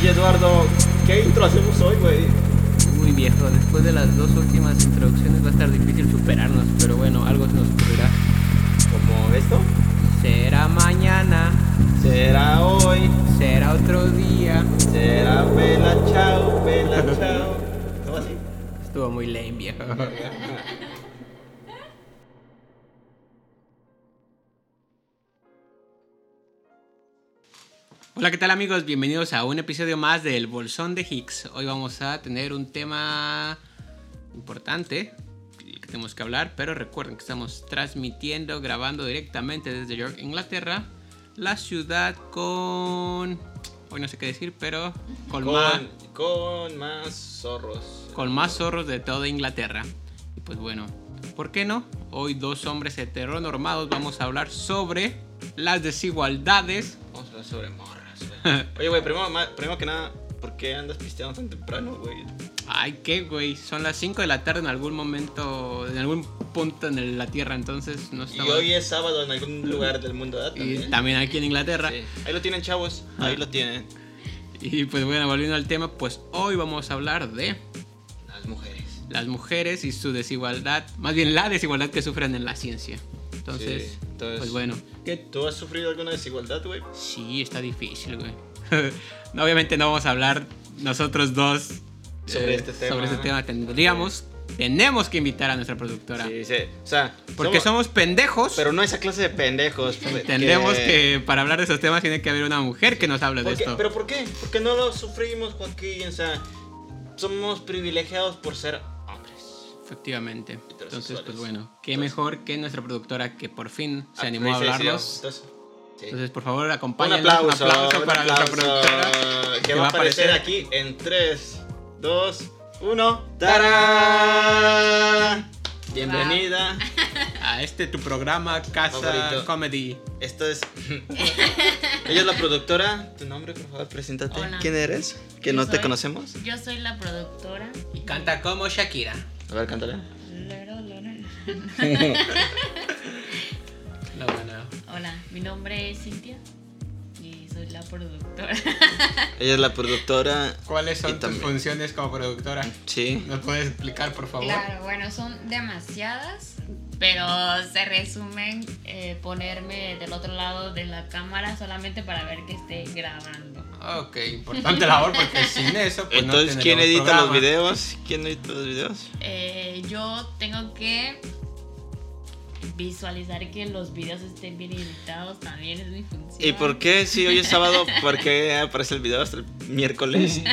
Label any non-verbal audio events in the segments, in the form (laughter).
Oye, Eduardo, ¿qué intro hacemos hoy, güey? Muy viejo, después de las dos últimas introducciones va a estar difícil superarnos, pero bueno, algo se nos ocurrirá. ¿Como esto? Será mañana, Será hoy, será otro día. será vela chao, vela chao. ¿Cómo así? Estuvo muy lame, viejo. Hola, ¿qué tal amigos? Bienvenidos a un episodio más del Bolsón de Higgs. Hoy vamos a tener un tema importante que tenemos que hablar, pero recuerden que estamos transmitiendo, grabando directamente desde York, Inglaterra, la ciudad con... Hoy no sé qué decir, pero con, más, Con, más zorros. con más zorros de toda Inglaterra. Y pues bueno, ¿por qué no? Hoy dos hombres heteronormados vamos a hablar sobre las desigualdades Vamos a hablar sobre güey. (laughs) Oye, güey, primero, que nada, ¿por qué andas pisteando tan temprano, güey? Ay, qué güey, son las 5 de la tarde en algún momento, en algún punto en el- la Tierra, entonces no Y estamos... hoy es sábado en algún lugar del mundo, ¿verdad? y También. también aquí en Inglaterra. Sí. Ahí lo tienen, chavos. Ahí lo tienen. Y pues bueno, volviendo al tema, pues hoy vamos a hablar de Las mujeres. las mujeres y su desigualdad, más bien la desigualdad que sufren en la ciencia. Entonces, Sí, entonces- pues bueno, ¿qué ¿Tú has sufrido alguna desigualdad, güey? Sí, está difícil, güey. (laughs) obviamente no vamos a hablar nosotros dos Sobre eh, este tema, Sobre este tema tendríamos, tenemos que invitar a nuestra productora. Sí, sí. O sea, Porque somos, pendejos. Pero no esa clase de pendejos. (laughs) entendemos que... para hablar de esos temas tiene que haber una mujer que nos hable de esto. ¿Pero por qué? Porque no lo sufrimos, Joaquín. O sea, somos privilegiados por ser. Efectivamente. Entonces, pues bueno, qué Entonces- mejor que nuestra productora que por fin se animó a hablarnos. entonces, sí. Entonces, por favor, Un acompáñanos. aplauso, un aplauso un para aplauso, nuestra productora. Que va a aparecer aquí en 3, 2, 1. ¡Tarán! Bienvenida. a este tu programa Casa Favorito. Comedy. Esto es. (laughs) Ella es la productora. Tu nombre, por favor, preséntate. Hola. ¿Quién eres? Que no te conocemos. Yo soy la productora. Y canta como Shakira. A ver, lero. No, bueno. Hola, mi nombre es Cintia y soy la productora. Ella es la productora. ¿Cuáles son tus también- funciones como productora? Sí. ¿Nos puedes explicar, por favor? Claro, bueno, son demasiadas, pero se resumen eh, ponerme del otro lado de la cámara solamente para ver que esté grabando. Ok, importante labor porque sin eso, pues no Entonces, ¿quién edita los videos? ¿Quién edita los videos? Eh, yo tengo que visualizar que los videos estén bien editados, también es mi función. ¿Y por qué si hoy es sábado, por qué aparece el video hasta el miércoles? (laughs)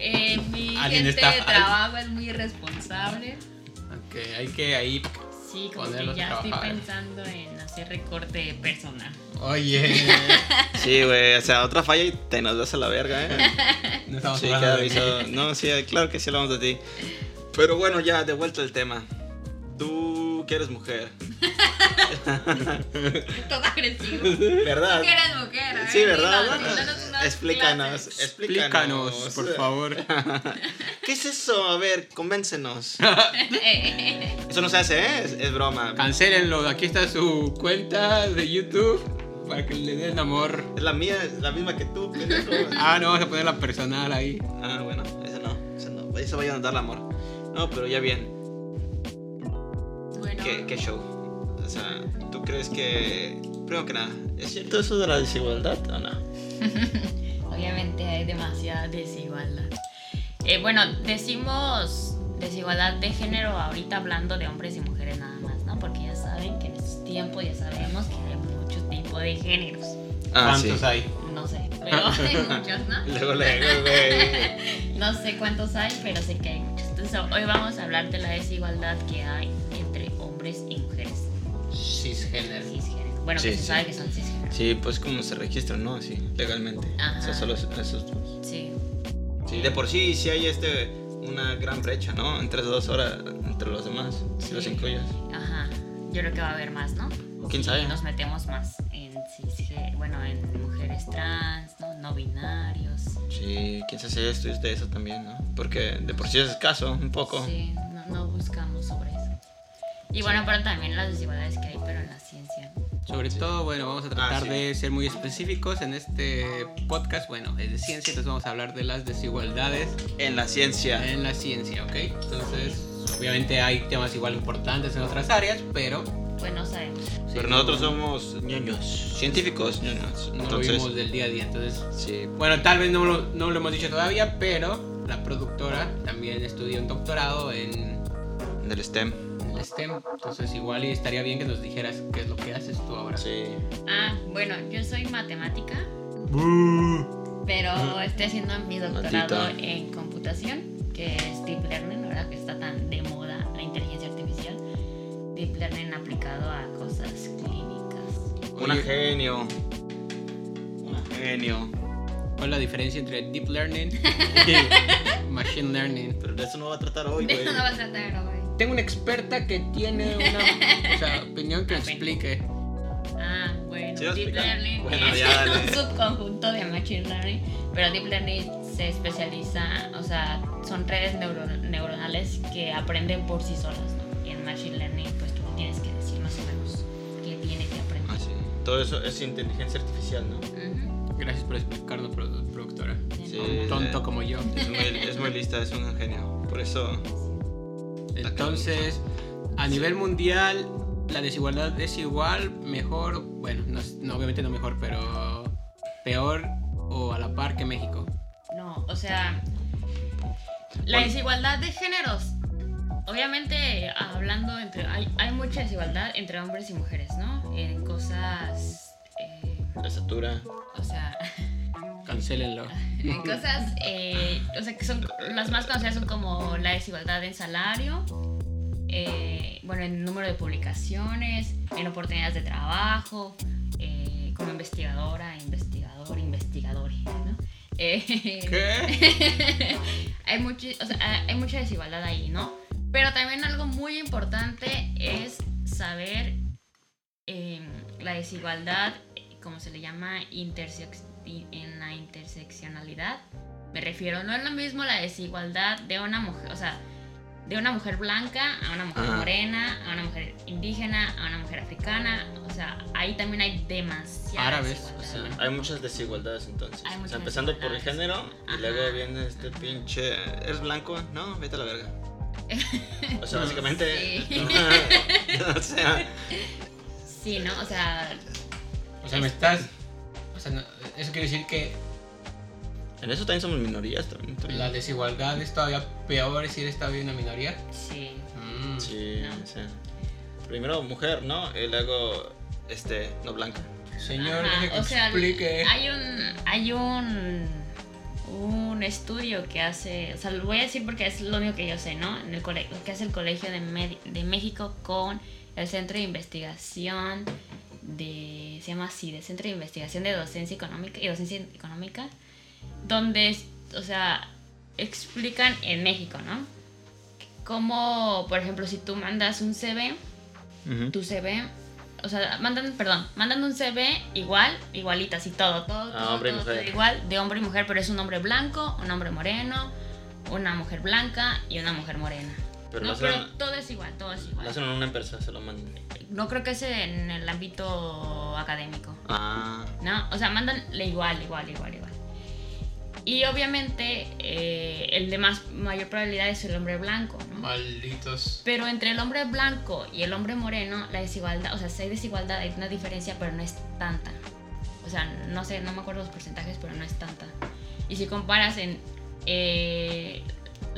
Eh, mi gente está- de trabajo es muy responsable. Ok, hay que ahí. Sí, como que ya estoy pensando en hacer recorte personal. Oye, (laughs) Sí, güey, o sea, otra falla y te nos vas a la verga, ¿eh? no estamos Sí, hablando queda de. No, sí, claro que sí hablamos de ti. Pero bueno, ya, de vuelta al tema. Tú que eres mujer, (laughs) Todo agresivo. ¿verdad? Tú que eres mujer, a ver, Sí, ¿verdad? Bueno, explícanos, explícanos. Explícanos, por favor. (laughs) ¿Qué es eso? A ver, convéncenos. (laughs) Eso no se hace, ¿eh? Es, es broma. Cancélenlo, aquí está su cuenta de YouTube para que le den amor. Es la mía, es la misma que tú. Ah, no, vamos a poner la personal ahí. Ah, bueno, eso no, eso no. Eso vayan a dar amor. No, pero ya bien. ¿Qué, qué show? O sea, ¿tú crees que. Primero que nada, ¿es cierto eso de la desigualdad o no? (laughs) obviamente hay demasiada desigualdad. Eh, bueno, decimos desigualdad de género ahorita hablando de hombres y mujeres nada más, ¿no? Porque ya saben que en estos tiempos ya sabemos que hay muchos tipos de géneros. Ah, ¿Cuántos hay? No sé, pero (laughs) hay muchos, ¿no? Luego, luego, güey. (laughs) No sé cuántos hay, pero sé que hay muchos. Entonces, hoy vamos a hablar de la desigualdad que hay Cisgénero. cisgénero. Bueno, Sí, que se sí. sabe que son cisgéneros. Sí, pues como se registran, ¿no? Así, legalmente. Ajá. O sea, solo esos dos. Sí. Sí, de por sí, sí hay este. Una gran brecha, ¿no? Entre esas dos horas, entre los demás, si los Sí. incluyes. Ajá. Yo creo que va a haber más, ¿no? ¿Quién sabe? Nos metemos más en bueno, en mujeres trans, ¿no? No binarios. Sí, quién sabe si estudios de eso también, ¿no? Porque de por sí es escaso, un poco. Sí, no, no buscamos. Y bueno, pero también las desigualdades que hay, pero en la ciencia. Sobre todo, bueno, vamos a tratar Ah, sí. de ser muy específicos en este podcast. Bueno, es de ciencia, entonces vamos a hablar de las desigualdades En la ciencia. en la ciencia, ¿ok? Entonces, obviamente hay temas igual importantes en otras áreas, pero Pues no sabemos. sí, Pero no- nosotros somos ñoños, científicos ñoños. no lo Entonces, vimos del día a día. Entonces, sí. bueno, tal vez no lo, no lo hemos dicho todavía, pero la productora también estudió un doctorado en, Del STEM. El STEM. Entonces, igual y estaría bien que nos dijeras qué es lo que haces tú ahora. Sí. Ah, bueno, yo soy matemática, pero estoy haciendo mi doctorado Maldita. en computación, que es Deep Learning, ahora que está tan de moda la inteligencia artificial. Deep Learning aplicado a cosas clínicas. Un Oye. genio. Un genio. ¿Cuál es la diferencia entre deep learning (laughs) y machine learning? Pero de eso no va a tratar hoy, De güey. eso no va a tratar hoy. Tengo una experta que tiene una o sea, (laughs) opinión que explique. Ah, bueno, Deep. Learning Bueno, es un subconjunto de Machine Learning, pero Deep Learning se especializa, o sea, son redes neuro- neuronales que aprenden por sí solas, ¿no? Y en Machine Learning, pues tú tienes que decir más o menos qué tiene que aprender. Ah, sí. Todo eso es inteligencia artificial, ¿no? Ujú. Gracias por explicarnos, produ- productora. Sí. Un tonto como yo. Es muy, es muy lista, es un genio. Por eso. Entonces, a nivel mundial, la desigualdad es igual, mejor, bueno, no, obviamente no mejor, pero peor o a la par que México. No, o sea, la desigualdad de géneros. Obviamente, hablando entre. Hay, hay mucha desigualdad entre hombres y mujeres, ¿no? En cosas. eh, La estatura. o sea. (laughs) Cancélenlo. Cosas, eh, o sea, que son las más conocidas son como la desigualdad en salario, eh, bueno, en número de publicaciones, en oportunidades de trabajo, eh, como investigadora, investigador, investigador, ¿no? ¿Qué? (laughs) hay, mucho, o sea, hay mucha desigualdad ahí, ¿no? Pero también algo muy importante es saber eh, la desigualdad, como se le llama, intersex- i- en la interseccionalidad. Me refiero, no es lo mismo la desigualdad de una mujer, o sea, de una mujer blanca a una mujer Ajá. morena, a una mujer indígena, a una mujer africana. O sea, ahí también hay demasiada Árabes. O sea, Bueno, hay muchas desigualdades entonces. Hay O muchas sea, empezando por el género y luego viene este pinche. ¿Eres blanco? No, vete a la verga. (laughs) O sea, básicamente. Sí. (laughs) o sea, Sí, ¿no? O sea, O sea, me estás... O sea, no- eso quiere decir que en eso también somos minorías también. también. la desigualdad es todavía peor si eres todavía una minoría. sí. Mm. Sí, No. sea. Primero mujer, ¿no? Y luego, este, no blanca. Señor, Ajá, deje que o sea, explique. hay un hay un un estudio que hace, o sea, lo voy a decir porque es lo único que yo sé, ¿no? En el colegio, que hace el Colegio de, Med- de México con el Centro de Investigación de se llama así, de Centro de Investigación de Docencia Económica y Docencia Económica, donde, o sea, explican en México, ¿no? Como, por ejemplo, si tú mandas un CV, Ujú. tu CV, o sea, mandan, perdón, mandan un CV igual, igualita, así todo, todo, Ah, todo, todo, todo igual, de hombre y mujer, pero es un hombre blanco, un hombre moreno, una mujer blanca y una mujer morena. Pero no, lo pero hacen, todo es igual, todo es lo igual. hacen en una empresa, se lo mandan. No creo que sea en el ámbito académico, Ah, ¿no? O sea, mandan igual, igual, igual, igual. Y obviamente eh, el de más mayor probabilidad es el hombre blanco, ¿no? Malditos. Pero entre el hombre blanco y el hombre moreno, la desigualdad, o sea, sí hay desigualdad, hay una diferencia, pero no es tanta. O sea, no sé, no me acuerdo los porcentajes, pero no es tanta. Y si comparas en eh,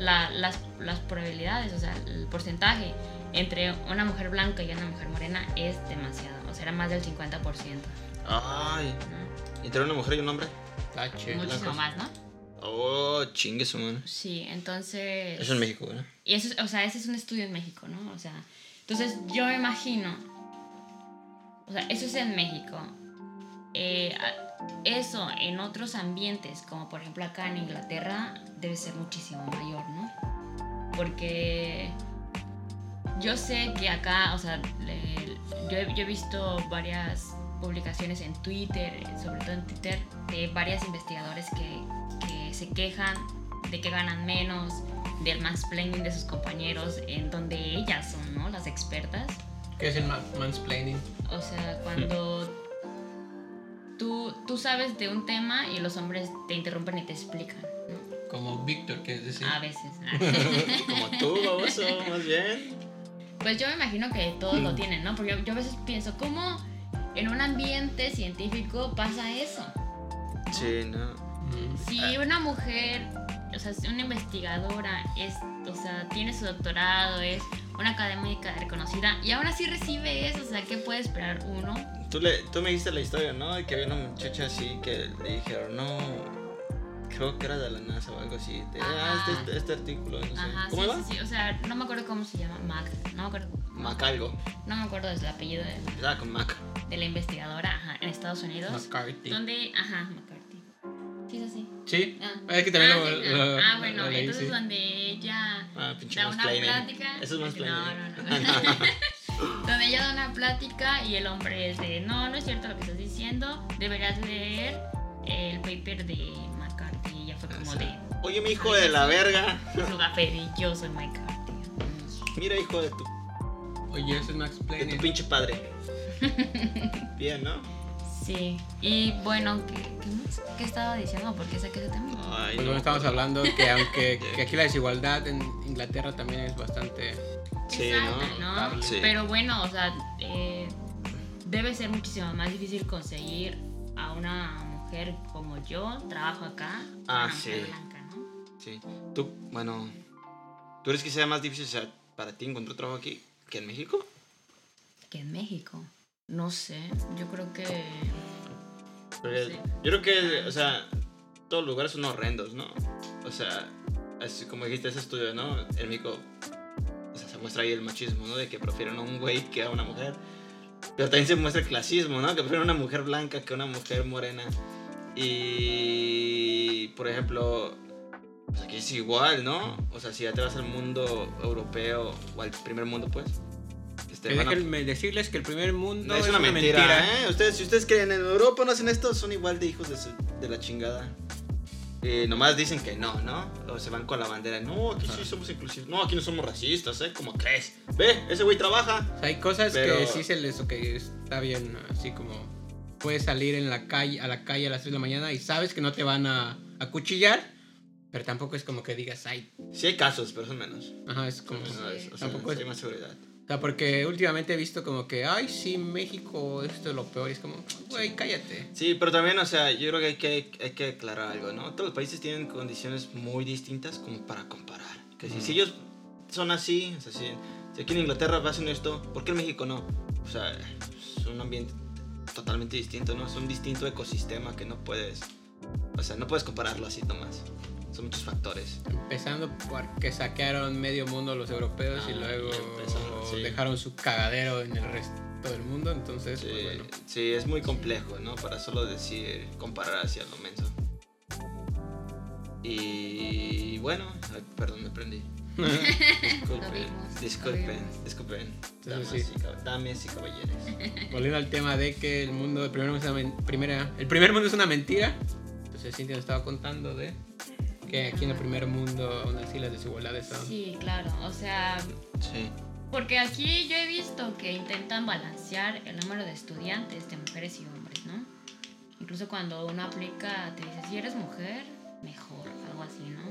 la- las, las probabilidades, o sea, el porcentaje entre una mujer blanca y una mujer morena es demasiado. O sea, era más del 50%. ay. ¿no? ¿Entre una mujer y un hombre? Tache. Muchísimo más, ¿no? Oh, chingue su mano. Sí, entonces... Eso en México, ¿no? Y eso, es- o sea, ese es un estudio en México, ¿no? O sea, entonces yo me imagino, o sea, eso es en México. Eh, eso en otros ambientes, como por ejemplo acá en Inglaterra, debe ser muchísimo mayor, ¿no? Porque yo sé que acá, o sea, le- yo, he, yo he visto varias publicaciones en Twitter, sobre todo en Twitter, de varios investigadores que, que se quejan de que ganan menos, del mansplaining de sus compañeros, en donde ellas son, ¿no? Las expertas. ¿Qué es el ma- mansplaining? O sea, cuando tú, tú sabes de un tema y los hombres te interrumpen y te explican, ¿no? Como Víctor, que es decir. A veces. (laughs) Como tú, baboso, más bien. Pues yo me imagino que todos lo tienen, ¿no? Porque yo, yo a veces pienso, ¿cómo en un ambiente científico pasa eso? Sí, no. Mm. Si una mujer, o sea, si una investigadora es, o sea, tiene su doctorado, es una académica reconocida y aún así recibe eso, o sea, ¿qué puede esperar uno? Tú, le, tú me dijiste la historia, ¿no? De que había una muchacha así que le dijeron, no, creo que era de la NASA o algo así. De, ah, Ajá. este, este artículo, no sé. Ajá, ¿Cómo sí, iba? sí, sí, o sea, no me acuerdo cómo se llama, Mac, no me acuerdo. Macalgo. No me acuerdo del apellido de, con Mac. de la investigadora ajá, en Estados Unidos. McCarthy. Donde, ajá, McCarthy. Sí, es así. Sí. Ah. Es que también ah, lo, sí, lo- ah, bueno, lo leí, entonces sí. donde ella Ah, da una plática. Eso es No, mansplaining. no, no. (laughs) (laughs) donde ella da una plática y el hombre es de, no, no es cierto lo que estás diciendo, deberías leer el paper de McCarthy. Y ella fue como de, Oye, mi hijo de la verga. su café yo soy McCarthy. Mira, hijo de tu, Oye, ese es Max de tu Planning. pinche padre. (laughs) Bien, ¿no? Sí, y bueno, ¿qué, qué, más? ¿Qué estaba diciendo? ¿Por qué saqué ese tema? Ay, Pues no. bueno, estamos hablando que aunque (laughs) que aquí la desigualdad en Inglaterra también es bastante... Sí, alta, ¿no? ¿no? Sí. Pero bueno, o sea, eh, debe ser muchísimo más difícil conseguir a una mujer como yo, trabajo acá, Ah, una mujer sí. blanca, ¿no? Sí. Tú, bueno, ¿tú crees que sea más difícil o sea, para ti encontrar trabajo aquí que en México? Que en México, no sé, yo creo que... Porque Sí. Yo creo que, o sea, todos los lugares son horrendos, ¿no? O sea, así como dijiste ese estudio, ¿no? En México, o sea, se muestra ahí el machismo, ¿no? De que prefieren a un güey que a una mujer. Pero también se muestra el clasismo, ¿no? Que prefieren a una mujer blanca que a una mujer morena. Y, por ejemplo, pues aquí es igual, ¿no? O sea, si ya te vas al mundo europeo o al primer mundo, pues. Este, Que déjenme decirles que el primer mundo no, es, una, mentira, ¿eh? Ustedes, si ustedes creen en Europa no hacen esto, son igual de hijos de, su- de la chingada. Eh, nomás dicen que no, ¿no? O se van con la bandera. No, aquí sí somos inclusivos. No, aquí no somos racistas, ¿eh? ¿Cómo crees? Ve, ese güey trabaja. O sea, hay cosas Pero- que sí se les... Ok, está bien, así como... Puedes salir en la calle, a la calle a las 3 de la mañana y sabes que no te van a acuchillar, pero tampoco es como que digas, ay, Sí hay casos, pero son menos. ajá, es como... Son menores, o sea, Tampoco es- hay más seguridad. Sea, porque últimamente he visto como que, ay, sí, México, esto es lo peor. Y es como, güey, cállate. Sí, pero también, o sea, yo creo que hay que, hay que aclarar algo, ¿no? Todos los países tienen condiciones muy distintas como para comparar. Que si, si ellos son así, o sea, si, si aquí en Inglaterra hacen esto, ¿por qué en México no? O sea, es un ambiente totalmente distinto, ¿no? Es un distinto ecosistema que no puedes, o sea, no puedes compararlo así nomás. Son muchos factores. Empezando porque saquearon medio mundo los europeos y Ah, luego sí. dejaron su cagadero en el resto del mundo. Entonces, Sí, pues bueno. sí, es muy complejo, ¿no? Para solo decir, comparar hacia lo menso. Y bueno, ay, perdón, me prendí. (laughs) Disculpen, vimos, disculpen, disculpen. Damas, sí. y, dames y caballeros. Volviendo al tema de que el mundo, el primer mundo es una, men- primera, el primer mundo es una mentira. Entonces Cintia nos estaba contando de que aquí en el primer mundo aún así las desigualdades son... Sí, claro, o sea, Sí. porque aquí yo he visto que intentan balancear el número de estudiantes de mujeres y hombres, ¿no? Incluso cuando uno aplica, te dice, si eres mujer, mejor, algo así, ¿no?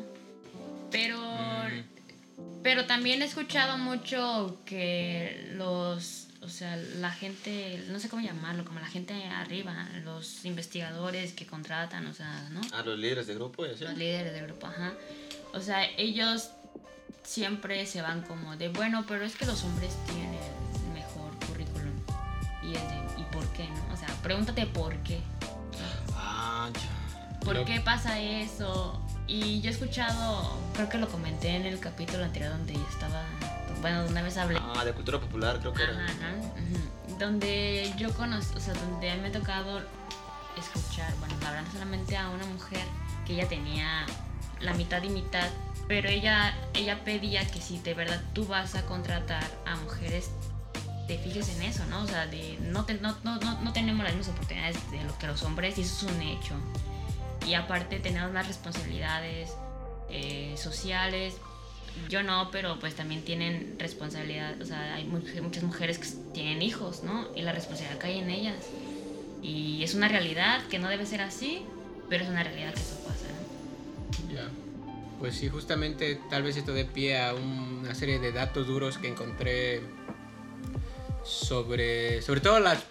Pero, Mm. pero también he escuchado mucho que los, o sea, la gente, no sé cómo llamarlo, como la gente arriba, los investigadores que contratan, o sea, ¿no? A los líderes de grupo y así. Los líderes de grupo, ajá. O sea, ellos siempre se van como de, bueno, pero es que los hombres tienen el mejor currículum. Y es de, ¿y por qué no? O sea, pregúntate por qué. Ah, ya. ¿Por qué pasa eso? Y yo he escuchado, creo que lo comenté en el capítulo anterior donde yo estaba, bueno, una vez hablé. Ah, de cultura popular creo que era. Ajá. Donde yo conozco, o sea, donde a mí me ha tocado escuchar, bueno, no solamente a una mujer que ella tenía la mitad y mitad, pero ella, ella pedía que si de verdad tú vas a contratar a mujeres, te fijes en eso, ¿no? O sea, de no, te- no, no, no, no tenemos las mismas oportunidades de lo que los hombres y eso es un hecho. Y aparte tenemos más responsabilidades eh, sociales, yo no, pero pues también tienen responsabilidad, o sea, hay muchas mujeres que tienen hijos, ¿no? Y la responsabilidad cae en ellas. Y es una realidad que no debe ser así, pero es una realidad que eso pasa. Ya. Pues sí, justamente tal vez esto dé pie a una serie de datos duros que encontré sobre, sobre todo las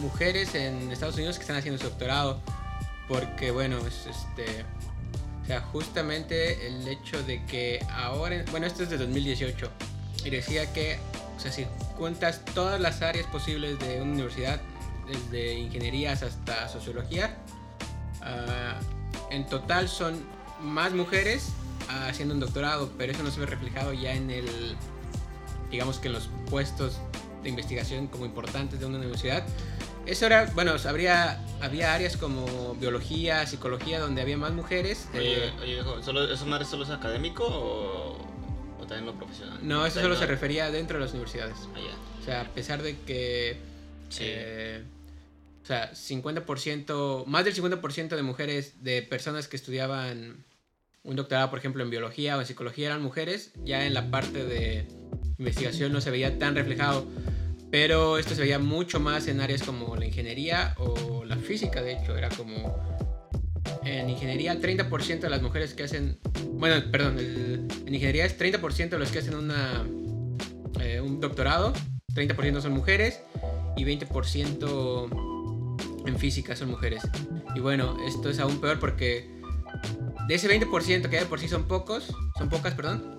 mujeres en Estados Unidos que están haciendo su doctorado. Porque bueno, es este sea, justamente el hecho de que ahora, bueno, esto es de 2018, y decía que, o sea, si cuentas todas las áreas posibles de una universidad, desde ingenierías hasta sociología, ah, en total son más mujeres haciendo un doctorado, pero eso no se ve reflejado ya en el, digamos que en los puestos de investigación como importantes de una universidad. Eso era, bueno, habría, había áreas como biología, psicología, donde había más mujeres. Oye, eh, oye ¿solo, ¿eso no solo es académico o, o, también lo profesional? No, eso solo se refería dentro de las universidades. Ah, o sea, a pesar de que... Sí. Eh, o sea, 50%, más del 50% de mujeres, de personas que estudiaban un doctorado, por ejemplo, en biología o en psicología eran mujeres, ya en la parte de investigación no se veía tan reflejado. Pero esto se veía mucho más en áreas como la ingeniería o la física, de hecho, era como... En ingeniería, 30% de las mujeres que hacen... Bueno, perdón, en ingeniería es 30% de los que hacen una, eh, un doctorado, 30% son mujeres y 20% en física son mujeres. Y bueno, esto es aún peor porque de ese 20% que hay por sí son pocos, son pocas, perdón,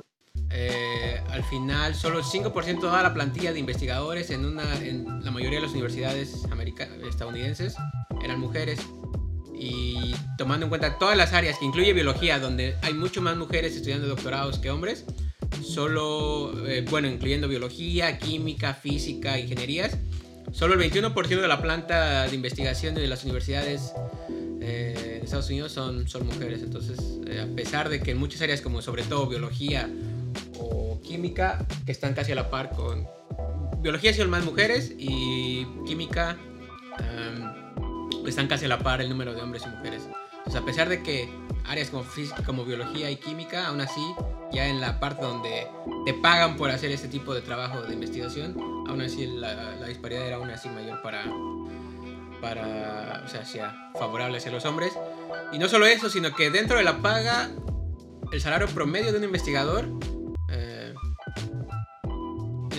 eh, al final, solo el 5% de la plantilla de investigadores en, una, en la mayoría de las universidades estadounidenses eran mujeres. Y tomando en cuenta todas las áreas, que incluye biología, donde hay mucho más mujeres estudiando doctorados que hombres, solo, eh, bueno, incluyendo biología, química, física, ingenierías, solo el 21% de la planta de investigación de las universidades eh, Estados Unidos son, son mujeres. Entonces, a pesar de que en muchas áreas como sobre todo biología, química que están casi a la par con... Biología son más mujeres y química em, están casi a la par el número de hombres y mujeres. Entonces, a pesar de que áreas como física, como biología y química, aún así, ya en la parte donde te pagan por hacer este tipo de trabajo de investigación, aún así la, disparidad era aún así mayor para, para, o sea, sea favorable hacia los hombres. Y no solo eso, sino que dentro de la paga, el salario promedio de un investigador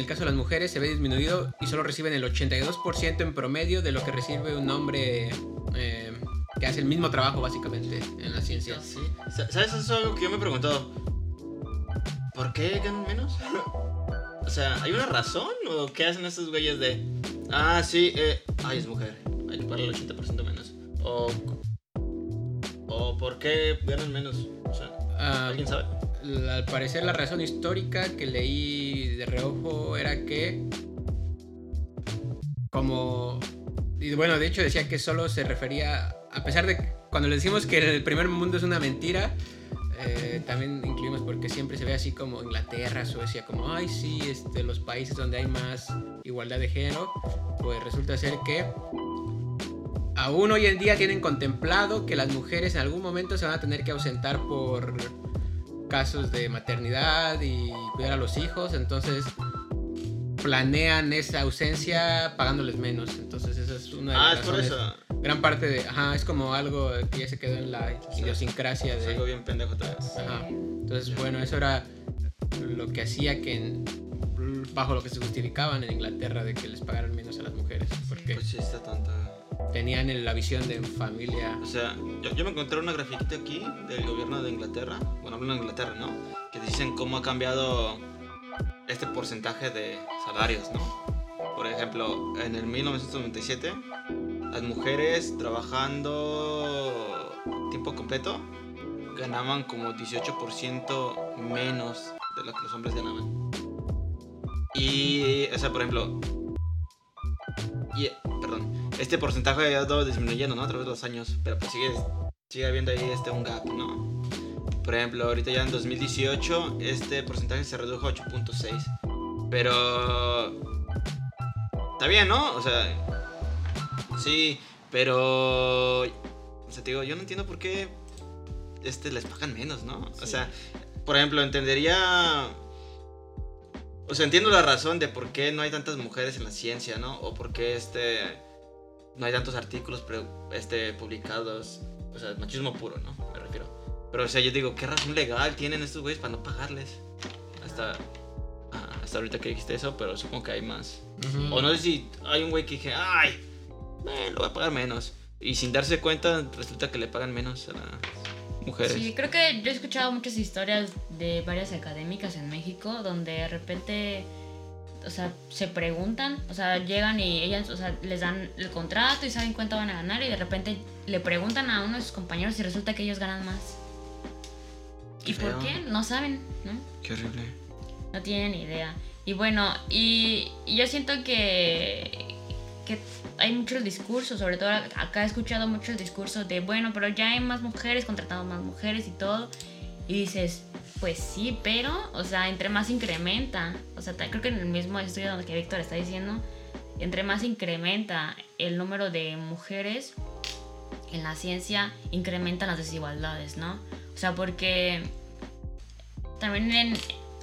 el caso de las mujeres se ve disminuido y solo reciben el 82% en promedio de lo que recibe un hombre eh, que hace el mismo trabajo básicamente en la ciencia. ¿Sabes? Eso es algo que yo me he preguntado. ¿Por qué ganan menos? (laughs) o sea, ¿hay una razón? ¿O qué hacen estos güeyes de... Ah, sí, eh, ay, es mujer. Hay que pagar el 80% menos. O... ¿O por qué ganan menos? O sea, ah, ¿alguien sabe? Al parecer la razón histórica que leí de reojo era que como y bueno de hecho decía que solo se refería a pesar de cuando le decimos que el primer mundo es una mentira eh, también incluimos porque siempre se ve así como Inglaterra, Suecia, como, ay, sí, este, los países donde hay más igualdad de género, pues resulta ser que aún hoy en día tienen contemplado que las mujeres en algún momento se van a tener que ausentar por casos de maternidad y cuidar a los hijos, entonces planean esa ausencia pagándoles menos. Entonces esa es una de ah, las es por eso. Gran parte de, ajá, es como algo que ya se quedó en la idiosincrasia de... algo bien pendejo otra vez. Ajá. Entonces, bueno, eso era lo que hacía que bajo lo que se justificaban en Inglaterra de que les pagaran menos a las mujeres. Porque pues sí, está tonta tenían la visión de familia. O sea, yo, me encontré una grafiquita aquí del gobierno de Inglaterra, bueno, hablo de Inglaterra, ¿no? Que dicen cómo ha cambiado este porcentaje de salarios, ¿no? Por ejemplo, en el 1997, las mujeres trabajando tiempo completo ganaban como 18% menos de lo que los hombres ganaban. Y, o sea, por ejemplo, y, perdón, este porcentaje ha ido disminuyendo, ¿no? A través de los años, pero pues sigue, sigue habiendo ahí este, un gap, ¿no? Por ejemplo, ahorita ya en 2018 este porcentaje se redujo a 8.6. Pero... Está bien, ¿no? O sea... Sí, pero... O sea, te digo, yo no entiendo por qué este, les pagan menos, ¿no? O sea, por ejemplo, entendería... O sea, entiendo la razón de por qué no hay tantas mujeres en la ciencia, ¿no? O por qué este... No hay tantos artículos pre- este, publicados. O sea, machismo puro, ¿no? Me refiero. Pero, o sea, yo digo, ¿qué razón legal tienen estos güeyes para no pagarles? Hasta... ah, hasta ahorita que dijiste eso, pero supongo que hay más. O no sé si hay un güey que dije, ay, eh, lo voy a pagar menos. Y sin darse cuenta, resulta que le pagan menos a las mujeres. Sí, creo que yo he escuchado muchas historias de varias académicas en México donde de repente, o sea, se preguntan, o sea, llegan y ellas, o sea, les dan el contrato y saben cuánto van a ganar y de repente le preguntan a uno de sus compañeros y resulta que ellos ganan más. Qué ¿Y por qué? No saben, ¿no? Qué horrible. No tienen idea. Y bueno, y, y yo siento que, que hay muchos discursos, sobre todo acá he escuchado muchos discursos de, bueno, pero ya hay más mujeres, contratamos más mujeres y todo. Y dices, pues sí, pero, o sea, entre más incrementa, o sea, creo que en el mismo estudio donde que Víctor está diciendo, entre más incrementa el número de mujeres en la ciencia, incrementan las desigualdades, ¿no? O sea, porque también en,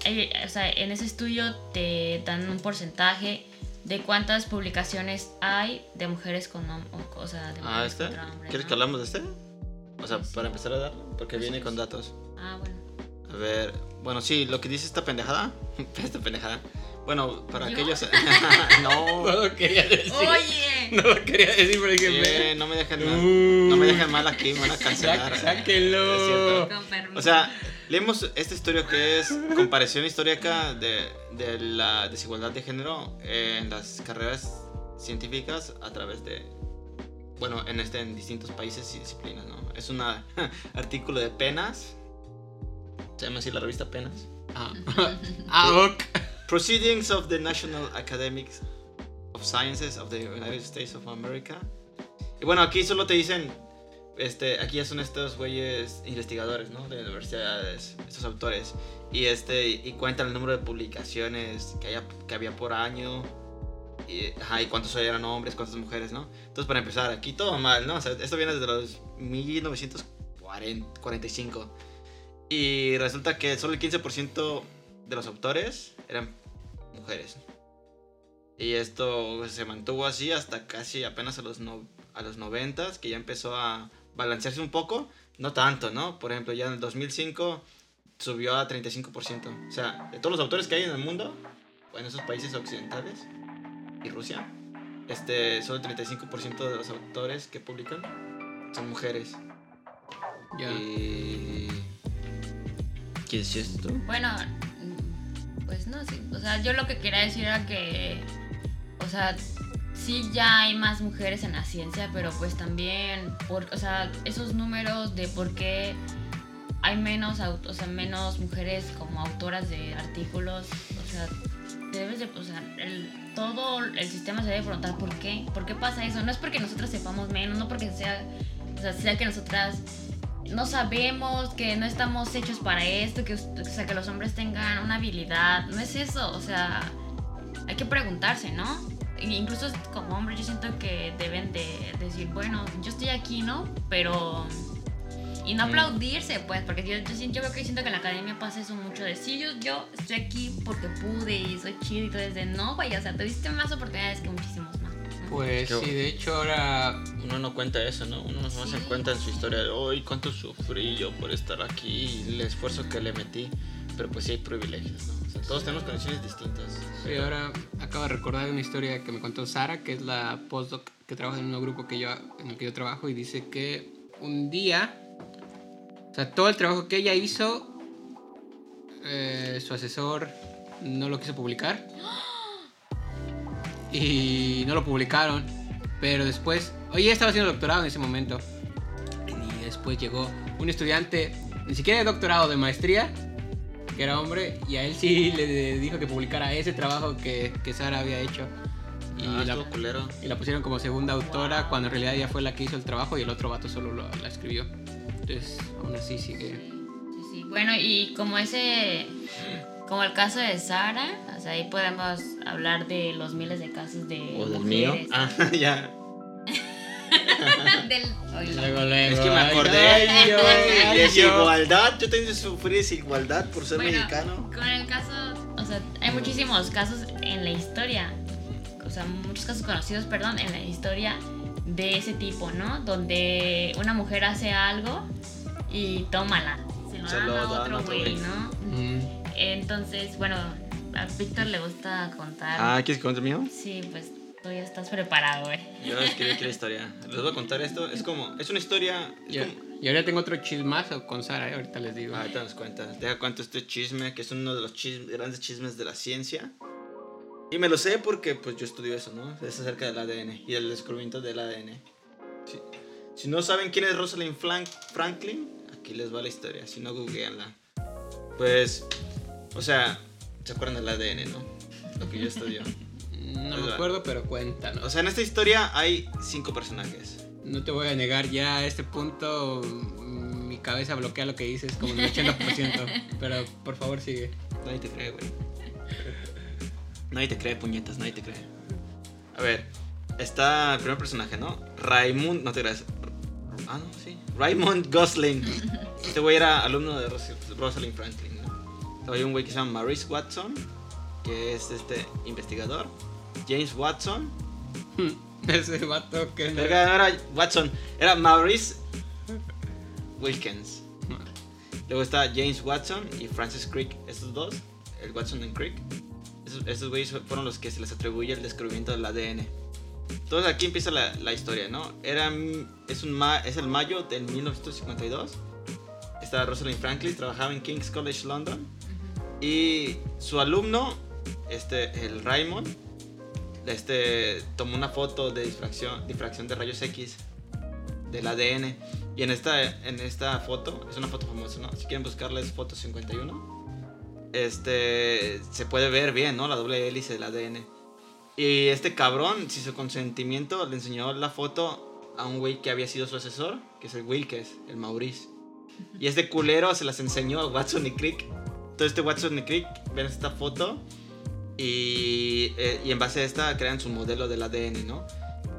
eh, o sea, en ese estudio te dan un porcentaje de cuántas publicaciones hay de mujeres con hom- o, sea, de Ah, ¿este? hombres, ¿Quieres ¿no? que hablamos de este? O sea, Sí. para empezar a darlo, porque viene sí, con datos. Ah, bueno. A ver, bueno, sí, lo que dice esta pendejada. (laughs) esta pendejada. Bueno, para ¿Yo? aquellos. (laughs) (laughs) No no. lo quería decir. Oye, No lo quería decir, pero dije, "Ve". no me dejen mal. Uh. No me dejen mal aquí, me van a cancelar. Sá- Sáquenlo. Con. O sea, leemos esta historia que es comparación histórica de, de la desigualdad de género en las carreras científicas a través de, bueno, en este en distintos países y disciplinas, ¿no? Es un artículo de Penas, se llama así la revista Penas. Ah, (laughs) ah, ok. Proceedings of the National Academics of Sciences of the United States of America. Y bueno, aquí solo te dicen, este, aquí ya son estos güeyes investigadores, ¿no? De universidades, estos autores. Y este, y cuentan el número de publicaciones que, haya, que había por año. Y, ajá, y cuántos eran hombres, cuántas mujeres, ¿no? Entonces, para empezar, aquí todo mal, ¿no? O sea, esto viene desde los 1945. Y resulta que solo el 15% de los autores eran mujeres. Y esto se mantuvo así hasta casi apenas a los, no, a los 90, que ya empezó a balancearse un poco. No tanto, ¿no? Por ejemplo, ya en el 2005 subió a 35%. O sea, de todos los autores que hay en el mundo, en esos países occidentales y Rusia, este, solo el 35% de los autores que publican son mujeres. Ya. Y... ¿Qué decías tú? Bueno, pues no, sí. O sea, yo lo que quería decir era que, o sea, sí ya hay más mujeres en la ciencia, pero pues también, por, o sea, esos números de por qué hay menos, o sea, menos mujeres como autoras de artículos, o sea, debes de, o sea, el- todo el sistema se debe preguntar por qué, por qué pasa eso. No es porque nosotras sepamos menos, no porque sea, o sea, sea que nosotras no sabemos, que no estamos hechos para esto, que, o sea, que los hombres tengan una habilidad. No es eso, o sea, hay que preguntarse, ¿no? E incluso como hombres yo siento que deben de decir, bueno, yo estoy aquí, ¿no? Pero... Y no Mm. aplaudirse, pues, porque yo, yo, yo creo que siento que en la academia pasa eso mucho de, sí, yo, yo estoy aquí porque pude y soy chido y todo, es de, no, vaya, o sea, te diste más oportunidades que muchísimos más. Pues sí, de hecho ahora Uno no cuenta eso, ¿no? Uno no se cuenta en su historia de, hoy cuánto sufrí yo por estar aquí y el esfuerzo que le metí. Pero pues sí hay privilegios, ¿no? O sea, todos tenemos condiciones distintas. Sí, ahora acabo de recordar una historia que me contó Sara, que es la postdoc que trabaja en un grupo que yo, en el que yo trabajo, y dice que un día, o sea, todo el trabajo que ella hizo, eh, su asesor no lo quiso publicar. (gasps) (gasps) Y no lo publicaron. Pero después, oye, estaba haciendo doctorado en ese momento. Y después llegó un estudiante, ni siquiera de doctorado, de maestría, que era hombre, y a él sí (laughs) le dijo que publicara ese trabajo que, que Sara había hecho. Y, ah, la, y la pusieron como segunda autora, cuando en realidad ella fue la que hizo el trabajo y el otro vato solo lo- la escribió. Entonces, aún así sigue. Sí, sí. Bueno, y como ese, como el caso de Sara, o sea, ahí podemos hablar de los miles de casos de ¿O del mujeres. mío? Ah, (laughs) ya. (laughs) Del, oye, Luego, luego. Es que me acordé. ay, (laughs) yo, ay. Desigualdad. Yo tengo que sufrir desigualdad por ser Bueno, mexicano. Con el caso, o sea, hay muchísimos casos en la historia, o sea, muchos casos conocidos, perdón, en la historia de ese tipo, ¿no? Donde una mujer hace algo y tómala, se lo Se dan lo a dan a otro güey. ¿no? Entonces, bueno, a Víctor le gusta contar. Ah, ¿quieres que cuente el mío? Sí, pues tú ya estás preparado, güey. Yo escribí aquí la historia. Les voy a contar esto. Es como. Es una historia. Es yo, como, yo ahora tengo otro chismazo con Sara, eh, ahorita les digo. Ah, Ahorita nos cuentas. Deja cuento este chisme, que es uno de los grandes chismes de la ciencia. Y me lo sé porque pues yo estudio eso, ¿no? Es acerca del ADN y del descubrimiento del ADN. Si, si no saben quién es Rosalind Franklin, aquí les va la historia. Si no, googleenla. Pues, o sea, ¿se acuerdan del ADN, no? Lo que yo estudio. (laughs) No me acuerdo, pero cuéntanos. O sea, en esta historia hay cinco personajes. No te voy a negar, ya a este punto mm, mi cabeza bloquea lo que dices como el 80%. (laughs) pero por favor sigue. Nadie te cree, güey. Nadie te cree, puñetas, nadie te cree. A ver, está el primer personaje, ¿no? Raymond, no te creas. Ah, no, sí. Raymond Gosling. (laughs) Este güey era alumno de Ros- Rosalind Franklin. Hay un güey que se llama Maurice Watson, que es este investigador. James Watson. (laughs) Ese vato que... No era Watson, era Maurice Wilkins. Luego está James Watson y Francis Crick, estos dos, el Watson y Crick. Esos, estos güeyes fueron los que se les atribuye el descubrimiento del ADN. Entonces aquí empieza la, la historia, ¿no? Era, es, un ma- es el mayo del 1952. Está Rosalind Franklin, trabajaba en King's College London. Y su alumno, este, el Raymond, este, tomó una foto de difracción, difracción de rayos X del ADN. Y en esta, en esta foto, es una foto famosa, ¿no? Si quieren buscarla es foto 51. Este, se puede ver bien, ¿no? La doble hélice del ADN. Y este cabrón, sin su consentimiento, le enseñó la foto a un güey que había sido su asesor, que es el Wilkes, el Maurice. Y este culero se las enseñó a Watson y Crick. Entonces este Watson y Crick ven esta foto y, eh, y en base a esta crean su modelo del ADN, ¿no?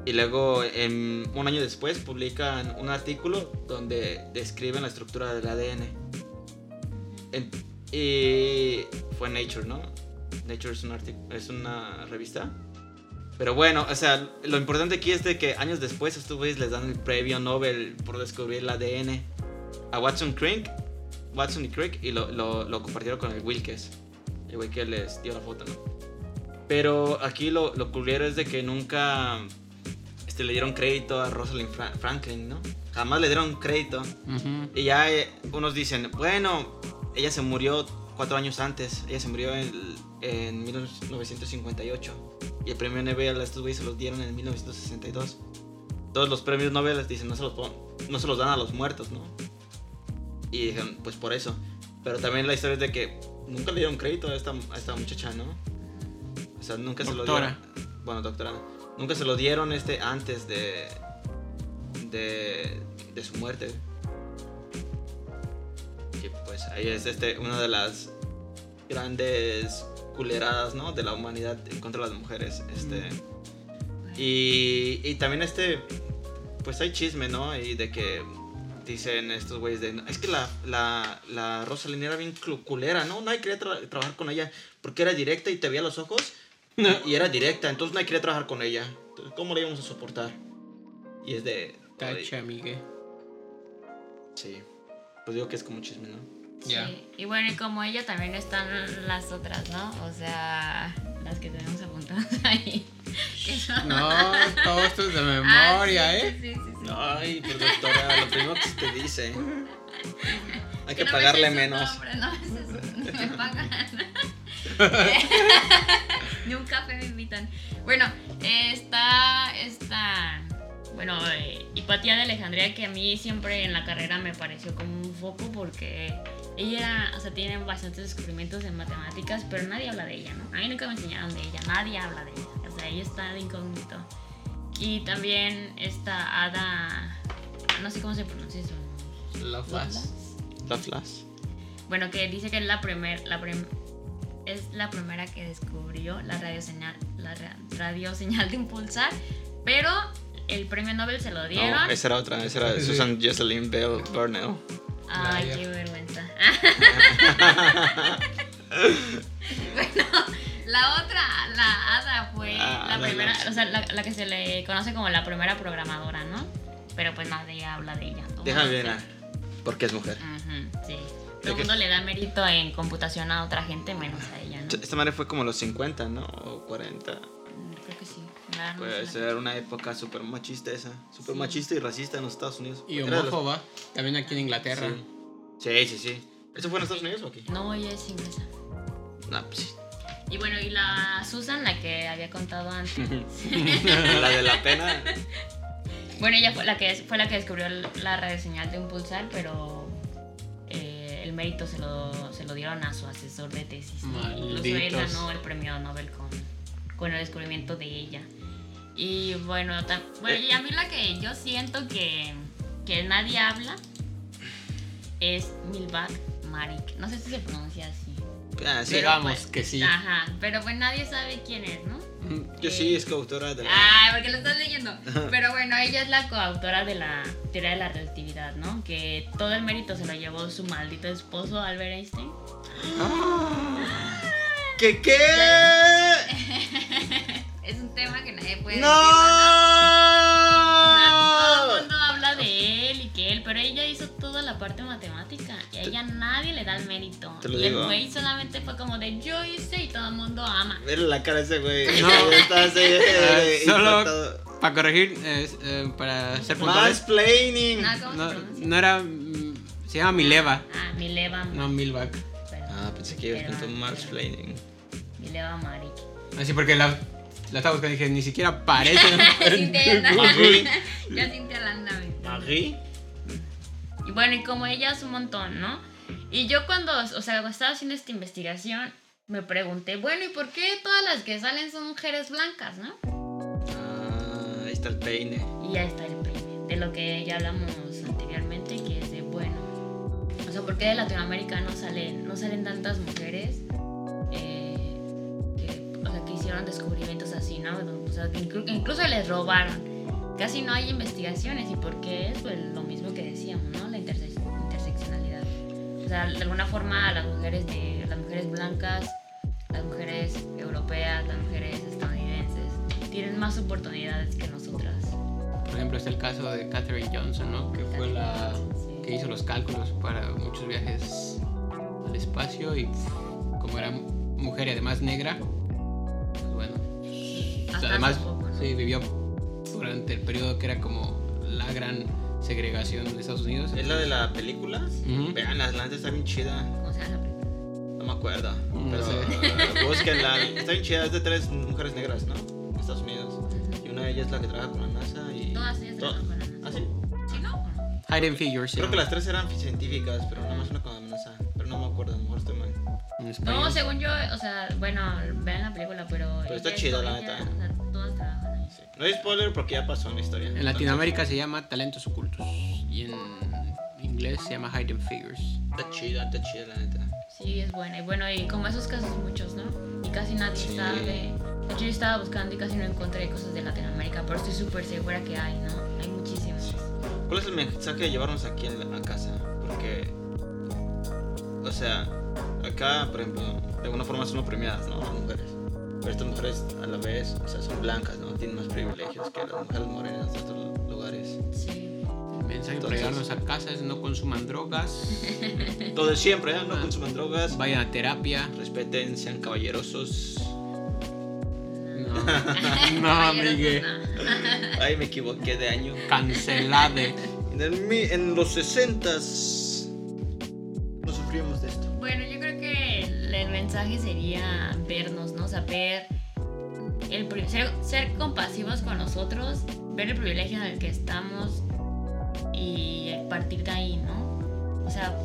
Y luego, en- un año después, publican un artículo donde describen la estructura del ADN. En- y fue Nature, ¿no? Nature es, un es una revista. Pero bueno, o sea, lo importante aquí es de que años después estos güeyes les dan el premio Nobel por descubrir el ADN a Watson Crick, Watson y Crick y lo, lo, lo compartieron con el Wilkes, el güey que les dio la foto, ¿no? Pero aquí lo, lo culero es de que nunca este, le dieron crédito a Rosalind Fra- Franklin, ¿no? Jamás le dieron crédito. Ujú. Y ya eh, unos dicen, bueno, ella se murió cuatro años antes. Ella se murió en, en 1958. Y el premio Nobel a estos güeyes se los dieron en 1962. Todos los premios Nobel dicen, no se los, no se los dan a los muertos, ¿no? Y dijeron, pues por eso. Pero también la historia es de que nunca le dieron crédito a esta, a esta muchacha, ¿no? O sea, nunca Doctora. se lo dieron. Bueno, doctora. Nunca se lo dieron este antes de. de. de su muerte. Y pues ahí es este una de las grandes culeradas, ¿no? De la humanidad en contra de las mujeres. Este. Y, y también este, pues hay chisme, ¿no? Y de que dicen estos güeyes de, es que la, la, la Rosalind era bien culera, ¿no? Nadie quería tra- trabajar con ella porque era directa y te veía los ojos y era directa, entonces nadie quería trabajar con ella. Entonces, ¿Cómo le íbamos a soportar? Y es de... Tacha, amigue. Sí. Pues digo que es como chisme, ¿no? Sí. Y bueno, y como ella también están las otras, ¿no? O sea, las que tenemos apuntadas (laughs) ahí. Son- No, todo esto es de (laughs) Ah, memoria, sí, ¿eh? Sí, sí, sí. Ay, pues doctora, lo primero que te dice. (laughs) Hay que no pagarle menos. nombre, no me pagan. Ni un café me invitan. Bueno, está esta. Bueno, eh, Hipatia de Alejandría, que a mí siempre en la carrera me pareció como un foco porque ella o sea, tiene bastantes descubrimientos en matemáticas, pero nadie habla de ella, ¿no? A mí nunca me enseñaron de ella, nadie habla de ella. O sea, ella está de incógnito. Y también esta Ada. No sé cómo se pronuncia eso. Lovelace. Lovelace. Bueno, que dice que es la primer, la prim- es la primera que descubrió la radioseñal, la ra- radioseñal de impulsar, pero el premio Nobel se lo dieron. No, esa era otra, esa era Susan Jocelyn Bell Burnell. Ay, qué vergüenza. (laughs) bueno, la otra, la Ada fue Ah, la primera, o sea, la, la que se le conoce como la primera programadora, ¿no? Pero pues nadie habla de ella. Déjame mundo ver, ah, porque es mujer. Ujú, sí. ¿De Todo el mundo le da mérito en computación a otra gente menos a ella, ¿no? Esta madre fue como los 50, ¿no? O 40. Creo que sí. Verdad no Puede sé. ser una época súper machista esa. Súper Sí. machista y racista en los Estados Unidos. Y Era de los- homófoba, también aquí en Inglaterra. Sí, sí, sí. ¿Eso fue en Estados Unidos o aquí? No, ella es inglesa. No, pues sí. Y bueno, y la Susan, la que había contado antes. (laughs) (laughs) La de la pena. Bueno, ella fue la que, fue la que descubrió la radioseñal de un pulsar, pero eh, el mérito se lo, se lo dieron a su asesor de tesis. ¿no? Incluso él Malditos. ganó el premio Nobel con, con el descubrimiento de ella. Y bueno, bueno, y a mí la que yo siento que, que nadie habla es Milbach Marik. No sé si se pronuncia así. Ah, sí. Pero, Digamos pues, que sí. Ajá, pero pues nadie sabe quién es, ¿no? Yo sí, es coautora de la. Ay, porque lo estás leyendo. Pero bueno, ella es la coautora de la teoría de la relatividad, ¿no? Que todo el mérito se lo llevó su maldito esposo, Albert Einstein. ¿Qué qué? (laughs) Es un tema que nadie puede decir, ¿no? O sea, todo el mundo habla de él y que él, pero ella hizo toda la parte matemática y a ella nadie le da el mérito. Te lo y digo. el güey solamente fue como de yo hice y todo el mundo ama. Mira la cara de ese güey. No. (laughs) Está así. (laughs) eh, solo para corregir, eh, eh, para ser puntuales, Mansplaining. No, ¿cómo no, se pronuncia? no era. mm, Se llama Mileva, Ah, Mileva. no Milbach. perdón. Ah, pensé que ibas con tu mansplaining. Mileva Marik. Así porque la, la estaba buscando y dije, ni siquiera parece. (laughs) Marie. ya Cintia la anda aventando. Marie. Y bueno, y como ella es un montón, ¿no? Y yo cuando, o sea, cuando estaba haciendo esta investigación, me pregunté, bueno, ¿y por qué todas las que salen son mujeres blancas, no? Ah, ahí está el peine. Y ya está el peine, de lo que ya hablamos anteriormente, que es de, bueno, o sea, ¿por qué de Latinoamérica no salen, no salen tantas mujeres hicieron descubrimientos así, ¿no? O sea, que incluso les robaron. Casi no hay investigaciones y por qué es pues, lo mismo que decíamos, ¿no? La interse- interseccionalidad. O sea, de alguna forma las mujeres de las mujeres blancas, las mujeres europeas, las mujeres estadounidenses tienen más oportunidades que nosotras. Por ejemplo, está el caso de Katherine Johnson, ¿no? Que fue la Sí. que hizo los cálculos para muchos viajes al espacio y como era mujer y además negra. Hasta además, poco, ¿no? sí, vivió durante el periodo que era como la gran segregación de Estados Unidos. ¿Es la de la película? Ujú. Vean, la neta está bien chida. ¿Cómo se llama la película? No me acuerdo. No pero sé. eh, (laughs) búsquenla. (laughs) Está bien chida. Es de tres mujeres negras, ¿no? En Estados Unidos. Y una de ellas es la que trabaja con la NASA. Y... Todas ellas trabajan con la NASA. ¿Ah, sí? ¿Sí, no? ¿O no? Hidden Figures. Creo ¿no? que las tres eran científicas, pero nada más una con No, según yo, o sea, bueno, vean la película, pero. Pero está chida, la neta. O sea, todas trabajan ahí. Sí. No hay spoiler porque ya pasó en la historia. En Latinoamérica se llama Talentos Ocultos y en inglés se llama Hidden Figures. Está chida, está chida, la neta. Sí, es buena. Y bueno, y como esos casos muchos, ¿no? Y casi nadie Sí. sabe. De hecho, yo estaba buscando y casi no encontré cosas de Latinoamérica, pero estoy súper segura que hay, ¿no? Hay muchísimas. ¿Cuál es el mensaje de llevarnos aquí a la a casa? Porque, o sea, acá, por ejemplo, de alguna forma son premiadas, ¿no? Las mujeres. Pero estas mujeres a la vez, o sea, son blancas, ¿no? Tienen más privilegios que las mujeres morenas de otros lugares. Sí. El mensaje para llevarnos a casa es no consuman drogas, (laughs) Todo de siempre, ¿eh? No Ah. consuman drogas, vayan a terapia. respeten, sean caballerosos. No, (laughs) no amigue. no. Ay, me equivoqué de año. Cancelade. En, el en los 60s el, mensaje sería vernos, ¿no? Saber el, ser, ser compasivos con nosotros, ver el privilegio en el que estamos y partir de ahí, ¿no? O sea,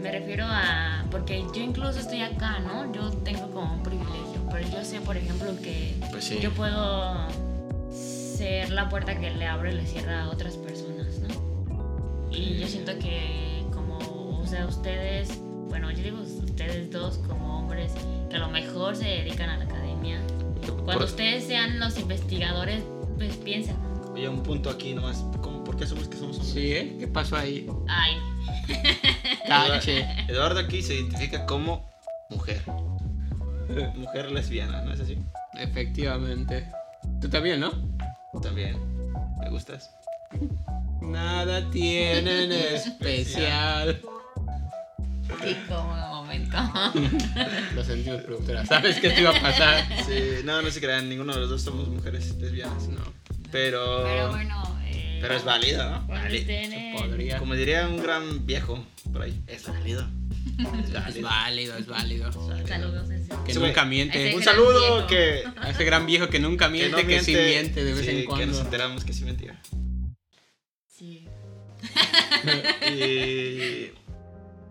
me refiero a... Porque yo incluso estoy acá, ¿no? Yo tengo como un privilegio, pero yo sé, por ejemplo, que Pues sí. yo puedo ser la puerta que le abre y le cierra a otras personas, ¿no? Y yo siento que como, o sea, ustedes, bueno, yo digo ustedes dos como hombres que a lo mejor se dedican a la academia, cuando Por- ustedes sean los investigadores, pues piensen, Oye, un punto aquí nomás. ¿Cómo, ¿Por qué asumes que somos hombres? Sí, ¿eh? ¿Qué pasó ahí? Ay, (laughs) Tache. Eduardo aquí se identifica como mujer. (laughs) Mujer lesbiana, ¿no es así? Efectivamente. Tú también, ¿no? También. ¿Me gustas? Nada tienen (laughs) especial. qué cómodo momento. (laughs) Lo sentimos, productora. ¿Sabes qué te iba a pasar? Sí, no, no se crean, ninguno de los dos somos mujeres lesbianas. No. Pero. Pero bueno. Eh, Pero es válido, ¿no? cuando Válido. podría. Como diría un gran viejo por ahí, es válido. (laughs) Es válido. es válido. es válido. Saludos, ese. Que Sí, nunca Ese miente. Un saludo viejo. que. A ese gran viejo que nunca (laughs) miente, que, no sí miente de vez sí, en Que nos cuando. enteramos que sí mentía. Sí. Y.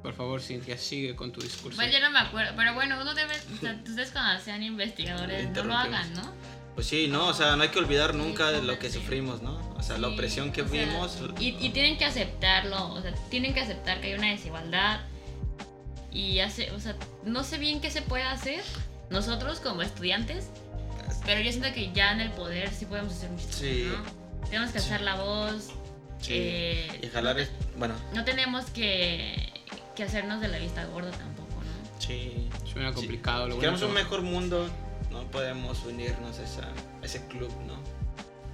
Por favor, Cintia, sigue con tu discurso. Pues yo no me acuerdo, pero bueno, uno debe, o sea, ustedes cuando sean investigadores no lo hagan, ¿no? Pues sí, no, o sea, no hay que olvidar nunca de lo que sufrimos, ¿no? O sea, la Sí, opresión que vimos. Y, y tienen que aceptarlo, o sea, tienen que aceptar que hay una desigualdad. Y hace, o sea, no sé bien qué se puede hacer nosotros como estudiantes, pero yo siento que ya en el poder sí podemos hacer cosas, Sí. ¿no? Tenemos que Sí. alzar la voz. Sí. eh, Y jalar es. Bueno, No tenemos que, que hacernos de la vista gorda tampoco, ¿no? sí. Suena Sí. complicado. Lo Si queremos un mejor mundo, no podemos unirnos a, esa, a ese club, ¿no?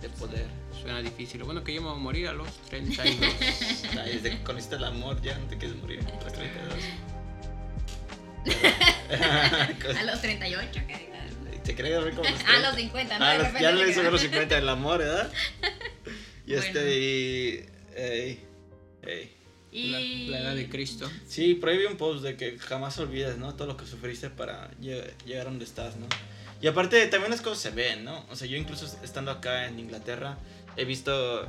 De poder. Suena difícil. Lo bueno que yo me voy a morir a los (laughs) 32. O sea, desde que conociste el amor ya no te quieres morir a los 32. (laughs) (laughs) A los 38, que digan. Te crees los A 30. los 50, ¿no? Ah, los- ya le hizo los 50 el amor, ¿verdad? Y Bueno. este, y. ey, ey. La, Y... la edad de Cristo. Sí, por ahí vi un post de que jamás olvides, ¿no? Todo lo que sufriste para lle- llegar a donde estás, ¿no? Y aparte, también las cosas se ven, ¿no? O sea, yo incluso estando acá en Inglaterra, he visto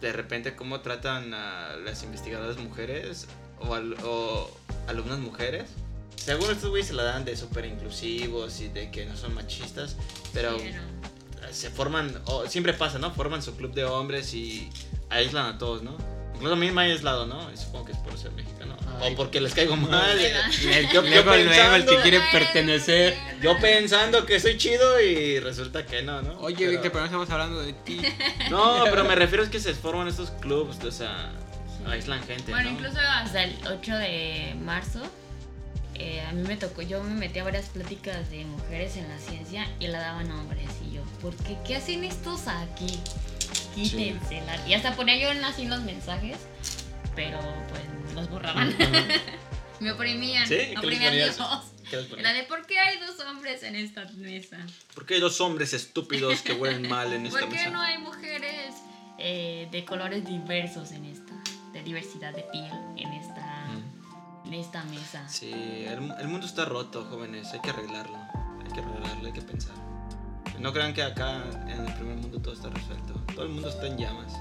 de repente cómo tratan a las investigadoras mujeres o, al- o alumnas mujeres. Según estos güeyes se la dan de súper inclusivos y de que no son machistas, pero Sí, no. se forman, o siempre pasa, ¿no? Forman su club de hombres y aíslan a todos, ¿no? Incluso a mí me ha aislado, ¿no? Y Supongo que es por ser mexicano. Ay. o porque les caigo mal. (laughs) Yo- yo luego, luego, el que pensando- quiere pertenecer. Yo pensando que soy chido y resulta que no, ¿no? Oye, Pero- Víctor, pero no estamos hablando de ti. (laughs) No, pero me refiero es que se forman estos clubs, o sea, aíslan gente, Bueno, ¿no? incluso hasta el 8 de marzo, eh, a mí me tocó, yo me metí a varias pláticas de mujeres en la ciencia y la daban hombres. Y yo, ¿por qué? ¿Qué hacen estos aquí? Quítensela. Y hasta ponía yo en así los mensajes, pero pues los borraban. (laughs) me oprimían. ¿Sí? ¿Qué les oprimían les pones? Era de ¿por qué hay dos hombres en esta mesa? ¿Por qué hay dos hombres estúpidos que huelen mal en esta (laughs) ¿Por qué mesa? no hay mujeres eh, de colores diversos en esta? De diversidad de piel en esta, Mm. en esta mesa. Sí, el, el mundo está roto, jóvenes, hay que arreglarlo. Hay que arreglarlo, hay que pensar. No crean que acá en el primer mundo todo está resuelto. Todo el mundo está en llamas.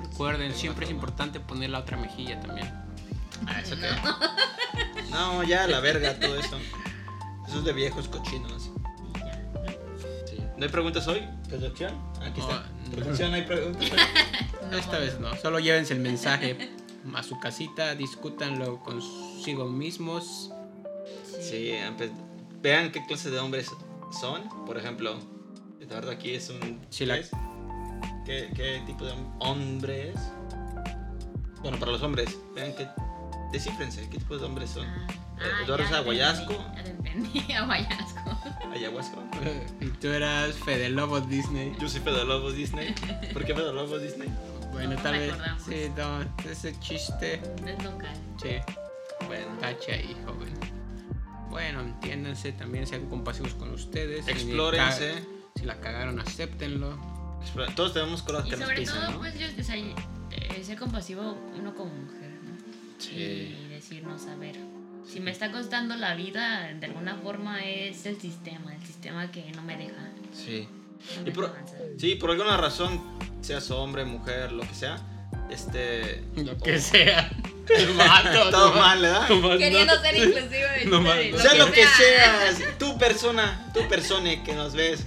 Recuerden, siempre es importante poner la otra mejilla también. Ah, ¿eso qué? No, ya, la verga, todo eso. Eso es de viejos cochinos. Sí. ¿No hay preguntas hoy? ¿Producción? Aquí está. Oh, no. ¿Producción hay preguntas hoy? (laughs) No. Esta vez no, solo llévense el mensaje a su casita, discútanlo consigo mismos. Sí, empe- vean qué clase de hombres son. Por ejemplo, Eduardo aquí es un... Sí, la- ¿qué? ¿Qué, tipo de hombre es? Bueno, para los hombres, vean que... Descifrense, ¿qué tipo de hombres son? Ah, Eh, ah, Eduardo ya es aguayasco. entendí, aguayasco. ¿Ayahuasca? (laughs) Y tú eras Fede Lobo Disney. Yo soy Pedro Lobo Disney. ¿Por qué Pedro Lobo Disney? Bueno, No tal vez. Sí, no, ese chiste. Es local. Sí, Bueno, tache ahí, joven. Bueno, entiéndanse, también sean compasivos con ustedes. Explórense. Si la cagaron, acéptenlo. Todos tenemos cosas Y que nos sobre pisan, todo, ¿no? pues, yo, o sea, eh, ser compasivo uno como mujer, ¿no? Sí. Y decirnos, a ver, si me está costando la vida, de alguna forma es el sistema, el sistema que no me deja. Sí. no Y me por- deja avanzar. Sí, por alguna razón, seas hombre, mujer, lo que sea, este... Lo que sea. (laughs) El vato. Todo no- mal, ¿verdad? nomás Queriendo no- ser inclusivo. y No más, sea lo que seas, tu persona, tu persona que nos ves,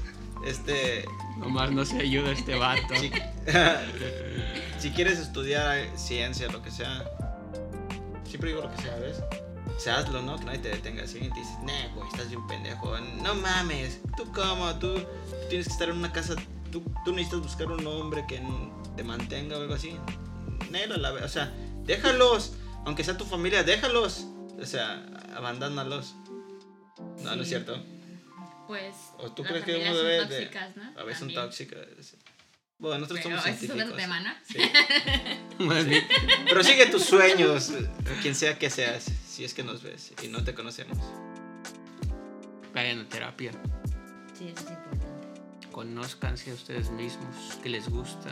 este... Nomás no se ayuda este vato. (laughs) Si, (laughs) si quieres estudiar ciencia, lo que sea, siempre digo lo que sea, ¿ves? O sea, hazlo, ¿no? Que nadie te detenga así y te dices, nah, güey, estás bien pendejo. No mames, tú cómo, tú tienes que estar en una casa tú, tú necesitas buscar un hombre que te mantenga o algo así. Nero, la ve- o sea, déjalos, aunque sea tu familia, déjalos. O sea, abandónalos. No, no es cierto. Pues. ¿O tú las crees que uno son debe de- tóxicas, ¿no? A veces son También. tóxicas. Bueno, nosotros Pero somos es científicos. otro tema, ¿no? Sí. (laughs) Más bien. Pero sigue tus sueños, quien sea que seas, si es que nos ves y no te conocemos. Vayan a terapia. Sí, eso es importante. Conózcanse a ustedes mismos, que les gusta,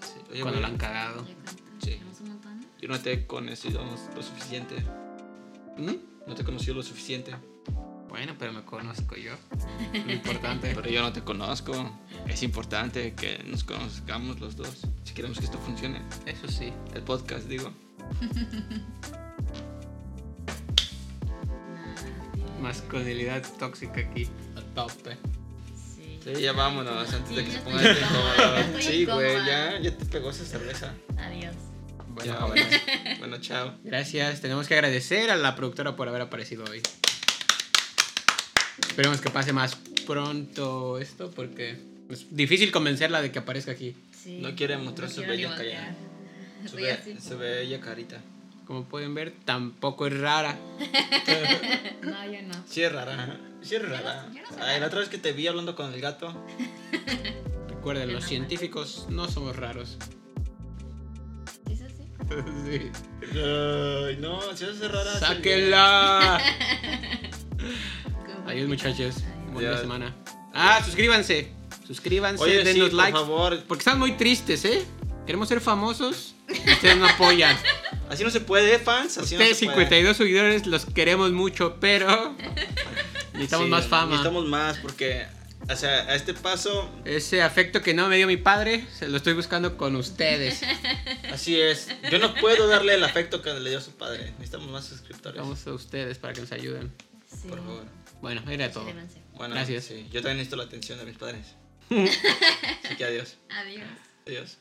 Sí. Oye, cuando la han cagado. Sí. Yo no te he conocido lo suficiente. ¿Mm? No te he conocido lo suficiente. Bueno, pero me conozco yo. Lo importante. Pero yo no te conozco. Es importante que nos conozcamos los dos. Si queremos que esto funcione. Eso sí. El podcast, digo. Masculinidad tóxica aquí. A tope. Sí. Sí, ya vámonos antes de que se ponga incómodo. Sí, güey, ya, ya te pegó esa cerveza. Adiós. Bueno, Ya, bueno. bueno, chao. gracias. Tenemos que agradecer a la productora por haber aparecido hoy. Esperemos que pase más pronto esto porque es difícil convencerla de que aparezca aquí. Sí. No quiere mostrar No su bella cara. voltear. Se Estoy ve, así. se ve ella carita. Como pueden ver, tampoco es rara. (laughs) No, yo no. Sí es rara. Sí es rara. yo no Ay, la otra vez que te vi hablando con el gato. Recuerden, los no. científicos no somos raros. ¿Sí es así? (laughs) sí. Ay, no, si es rara. ¡Sáquenla! (laughs) Adiós, muchachos. Buena semana. Ah, suscríbanse. Suscríbanse, Oye, sí, denos por favor. Porque están muy tristes, ¿eh? Queremos ser famosos. y Ustedes no apoyan. (laughs) Así no se puede, fans. Así Ustedes, no se puede. 52 seguidores, los queremos mucho, pero (laughs) necesitamos Sí, más fama. Necesitamos más porque, o sea, a este paso, Ese afecto que no me dio mi padre, se lo estoy buscando con ustedes. (laughs) así es. Yo no puedo darle el afecto que le dio su padre. Necesitamos más suscriptores. Vamos a ustedes para que nos ayuden. Sí. Por favor. Bueno, era todo. Bueno, Gracias. sí, yo también necesito la atención de mis padres. (laughs) Así que adiós. Adiós. Adiós.